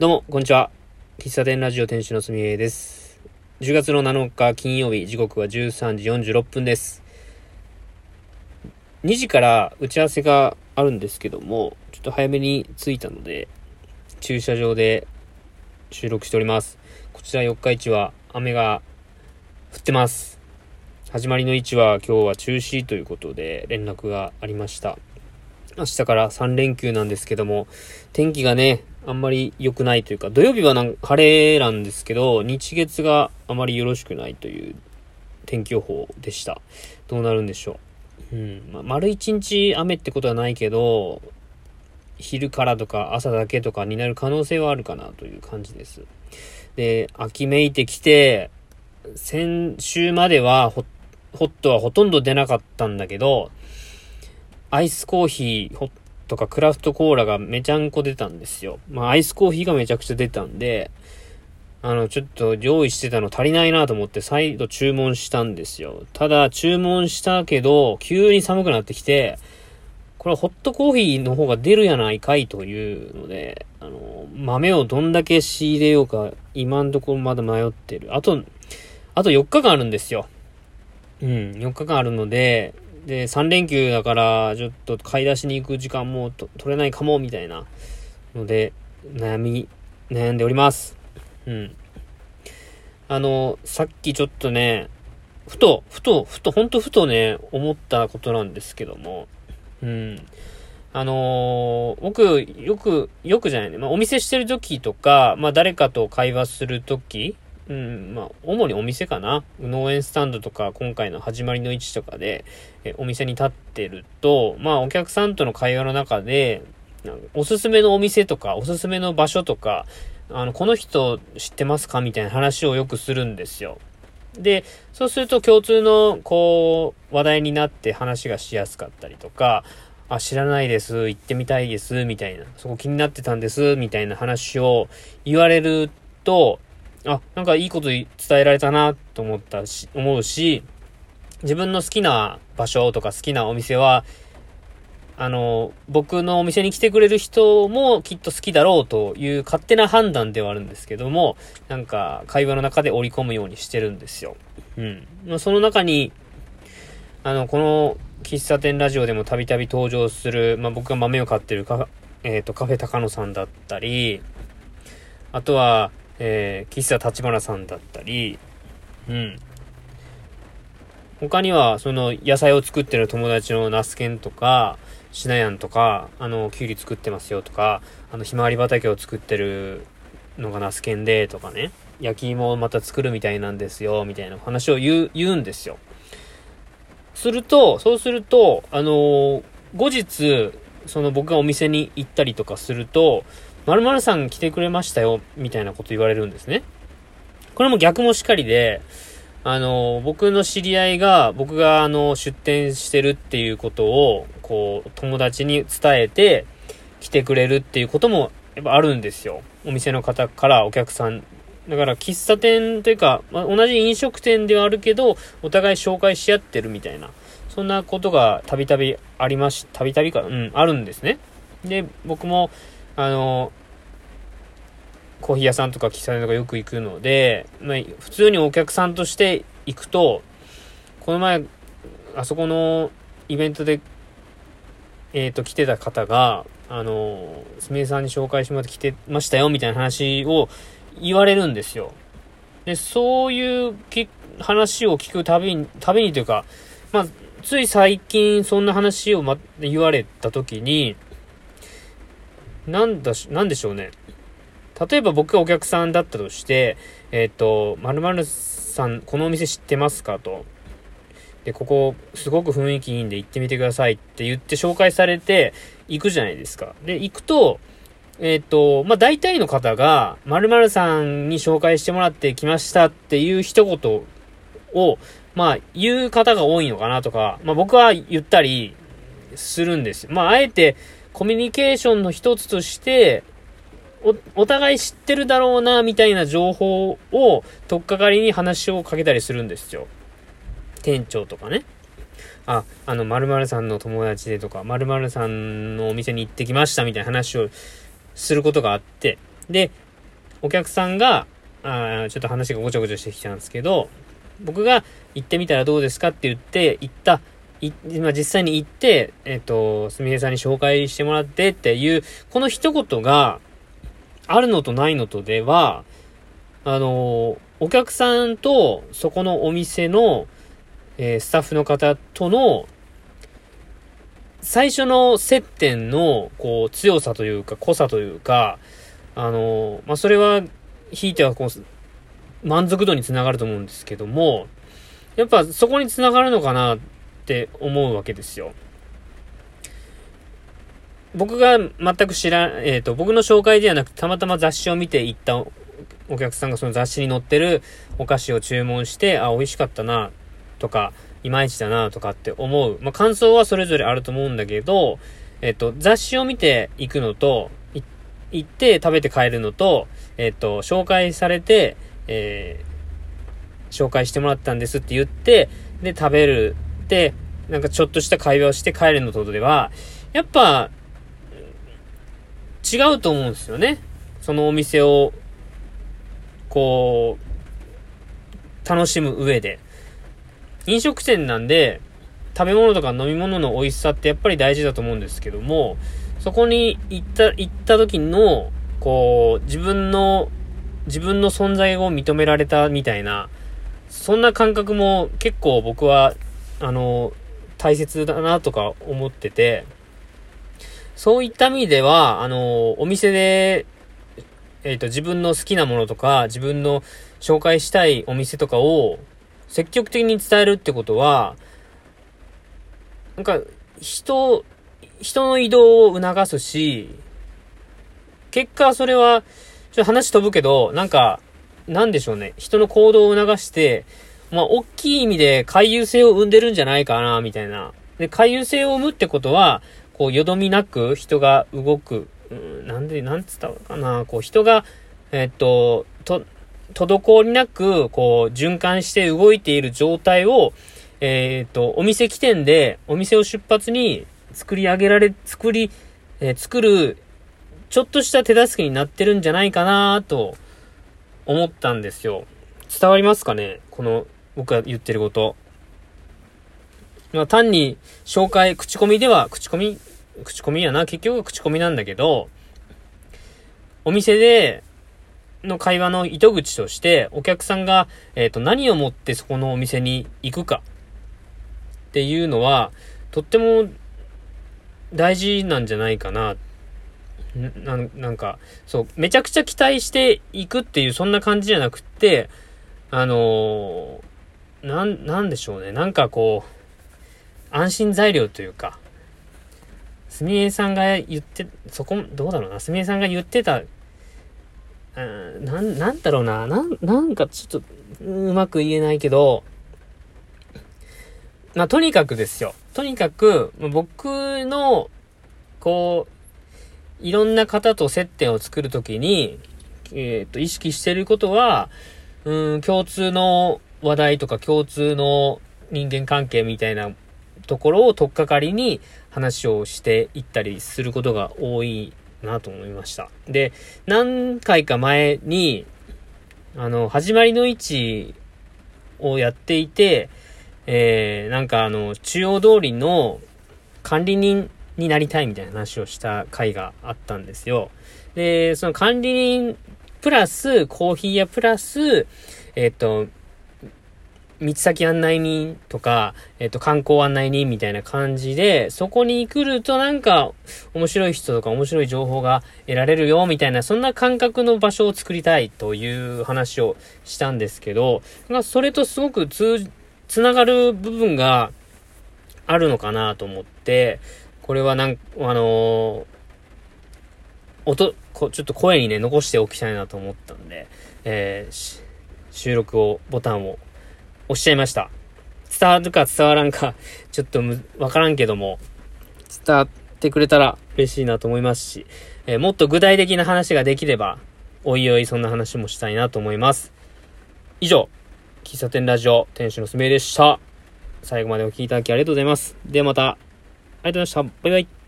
どうも、こんにちは。喫茶店ラジオ店主のすみえです。10月の7日金曜日、時刻は13時46分です。2時から打ち合わせがあるんですけども、ちょっと早めに着いたので、駐車場で収録しております。こちら四日市は雨が降ってます。始まりの位置は今日は中止ということで連絡がありました。明日から3連休なんですけども、天気がね、あんまり良くないというか、土曜日はなんか晴れなんですけど、日月があまりよろしくないという天気予報でした。どうなるんでしょう。うん。まあ、丸一日雨ってことはないけど、昼からとか朝だけとかになる可能性はあるかなという感じです。で、秋めいてきて、先週まではホットはほとんど出なかったんだけど、アイスコーヒーホッとかクラフトコーラがめちゃんこ出たんですよ。まあアイスコーヒーがめちゃくちゃ出たんで、あの、ちょっと用意してたの足りないなと思って再度注文したんですよ。ただ注文したけど、急に寒くなってきて、これホットコーヒーの方が出るやないかいというので、あの、豆をどんだけ仕入れようか、今んところまだ迷ってる。あと、あと4日間あるんですよ。うん、4日間あるので、で、3連休だから、ちょっと買い出しに行く時間も取れないかも、みたいなので、悩み、悩んでおります。うん。あの、さっきちょっとね、ふと、ふと、ふと、ほんとふとね、思ったことなんですけども、うん。あのー、僕、よく、よくじゃないね。まあ、お店してる時とか、まあ、誰かと会話する時うん、まあ、主にお店かな。農園スタンドとか、今回の始まりの位置とかで、えお店に立ってると、まあ、お客さんとの会話の中で、おすすめのお店とか、おすすめの場所とか、あの、この人知ってますかみたいな話をよくするんですよ。で、そうすると共通の、こう、話題になって話がしやすかったりとか、あ、知らないです、行ってみたいです、みたいな、そこ気になってたんです、みたいな話を言われると、あ、なんかいいこと伝えられたなと思ったし、思うし、自分の好きな場所とか好きなお店は、あの、僕のお店に来てくれる人もきっと好きだろうという勝手な判断ではあるんですけども、なんか会話の中で織り込むようにしてるんですよ。うん。まあ、その中に、あの、この喫茶店ラジオでもたびたび登場する、まあ、僕が豆を買ってるカ,、えーと、カフェ高野さんだったり、あとは、えー、喫茶立花さんだったり、うん。他には、その、野菜を作ってる友達のナスケンとか、シナヤンとか、あの、キュウリ作ってますよとか、あの、ひまわり畑を作ってるのがナスケンで、とかね、焼き芋をまた作るみたいなんですよ、みたいな話を言う、言うんですよ。すると、そうすると、あのー、後日、その僕がお店に行ったりとかすると、〇〇さん来てくれましたよ、みたいなこと言われるんですね。これも逆もしかりで、あの、僕の知り合いが、僕があの、出店してるっていうことを、こう、友達に伝えて、来てくれるっていうことも、やっぱあるんですよ。お店の方からお客さん。だから、喫茶店というか、まあ、同じ飲食店ではあるけど、お互い紹介し合ってるみたいな、そんなことがたびたびありまし、たびたびか、うん、あるんですね。で、僕も、あの、コーヒー屋さんとか喫茶店とかよく行くので、まあ、普通にお客さんとして行くと、この前、あそこのイベントで、えっ、ー、と、来てた方が、あの、すみれさんに紹介してもらって来てましたよ、みたいな話を言われるんですよ。で、そういう話を聞くたびに、たびにというか、まあ、つい最近そんな話をま、言われた時に、なんだし、なんでしょうね。例えば僕がお客さんだったとして、えっ、ー、と、〇〇さん、このお店知ってますかと。で、ここ、すごく雰囲気いいんで行ってみてくださいって言って紹介されて行くじゃないですか。で、行くと、えっ、ー、と、まあ、大体の方が、〇〇さんに紹介してもらってきましたっていう一言を、まあ、言う方が多いのかなとか、まあ、僕は言ったりするんです。まあ、あえて、コミュニケーションの一つとして、お、お互い知ってるだろうな、みたいな情報を、とっかかりに話をかけたりするんですよ。店長とかね。あ、あの、〇〇さんの友達でとか、〇〇さんのお店に行ってきましたみたいな話をすることがあって、で、お客さんが、あちょっと話がごちゃごちゃしてきたんですけど、僕が行ってみたらどうですかって言って、行った、い、ま実際に行って、えっ、ー、と、すみれさんに紹介してもらってっていう、この一言が、あるのとないのとでは、あの、お客さんと、そこのお店の、えー、スタッフの方との、最初の接点の、こう、強さというか、濃さというか、あの、まあ、それは、ひいては、こう、満足度につながると思うんですけども、やっぱそこにつながるのかなって思うわけですよ。僕が全く知ら、えっ、ー、と、僕の紹介ではなく、たまたま雑誌を見て行ったお客さんがその雑誌に載ってるお菓子を注文して、あ、美味しかったな、とか、いまいちだな、とかって思う。まあ、感想はそれぞれあると思うんだけど、えっ、ー、と、雑誌を見て行くのと、行って食べて帰るのと、えっ、ー、と、紹介されて、え紹介してもらったんですって言って、で、食べる。で、なんかちょっとした会話をして帰るのとでは、やっぱ、違うと思うんですよね。そのお店を、こう、楽しむ上で。飲食店なんで、食べ物とか飲み物の美味しさってやっぱり大事だと思うんですけども、そこに行った、行った時の、こう、自分の、自分の存在を認められたみたいな、そんな感覚も結構僕は、あの、大切だなとか思ってて、そういった意味では、あの、お店で、えっ、ー、と、自分の好きなものとか、自分の紹介したいお店とかを積極的に伝えるってことは、なんか、人、人の移動を促すし、結果それは、ちょっと話飛ぶけど、なんか、なんでしょうね。人の行動を促して、まあ、大きい意味で回遊性を生んでるんじゃないかな、みたいな。で、回遊性を生むってことは、こう、よどみなく人が動く、うん、なんで、なんつったかな、こう、人が、えっと、と、滞りなく、こう、循環して動いている状態を、えっ、と、お店起点で、お店を出発に作り上げられ、作り、えー、作る、ちょっとした手助けになってるんじゃないかなと思ったんですよ。伝わりますかね？この、僕が言ってること。まあ単に紹介、口コミでは、口コミ口コミやな、結局は口コミなんだけど、お店で、の会話の糸口として、お客さんが、えっ、ー、と、何をもってそこのお店に行くかっていうのは、とっても大事なんじゃないかな。な、なんか、そう、めちゃくちゃ期待していくっていう、そんな感じじゃなくって、あのー、なん、なんでしょうね。なんかこう、安心材料というか、すみえさんが言って、そこ、どうだろうな、すみえさんが言ってた、うん、なん、なんだろうな、なん、なんかちょっと、うまく言えないけど、まあ、とにかくですよ。とにかく、僕の、こう、いろんな方と接点を作るときに、えっ、ー、と、意識してることは、うん、共通の話題とか共通の人間関係みたいなところを取っかかりに話をしていったりすることが多いなと思いました。で、何回か前に、あの、始まりの位置をやっていて、えー、なんかあの、中央通りの管理人になりたいみたいな話をした回があったんですよ。で、その管理人プラス、コーヒー屋プラス、えっ、ー、と、道先案内人とか、えっ、と、観光案内人みたいな感じで、そこに来るとなんか、面白い人とか面白い情報が得られるよ、みたいな、そんな感覚の場所を作りたいという話をしたんですけど、それとすごく通、つながる部分があるのかなと思って、これはなん、あのー、音、こちょっと声にね、残しておきたいなと思ったんで、えー、収録を、ボタンをおっしゃいました。伝わるか伝わらんか、ちょっとむ、わからんけども、伝わってくれたら嬉しいなと思いますし、えー、もっと具体的な話ができれば、おいおいそんな話もしたいなと思います。以上、喫茶店ラジオ、店主のすめでした。最後までお聴きいただきありがとうございます。ではまた、ありがとうございました。バイバイ。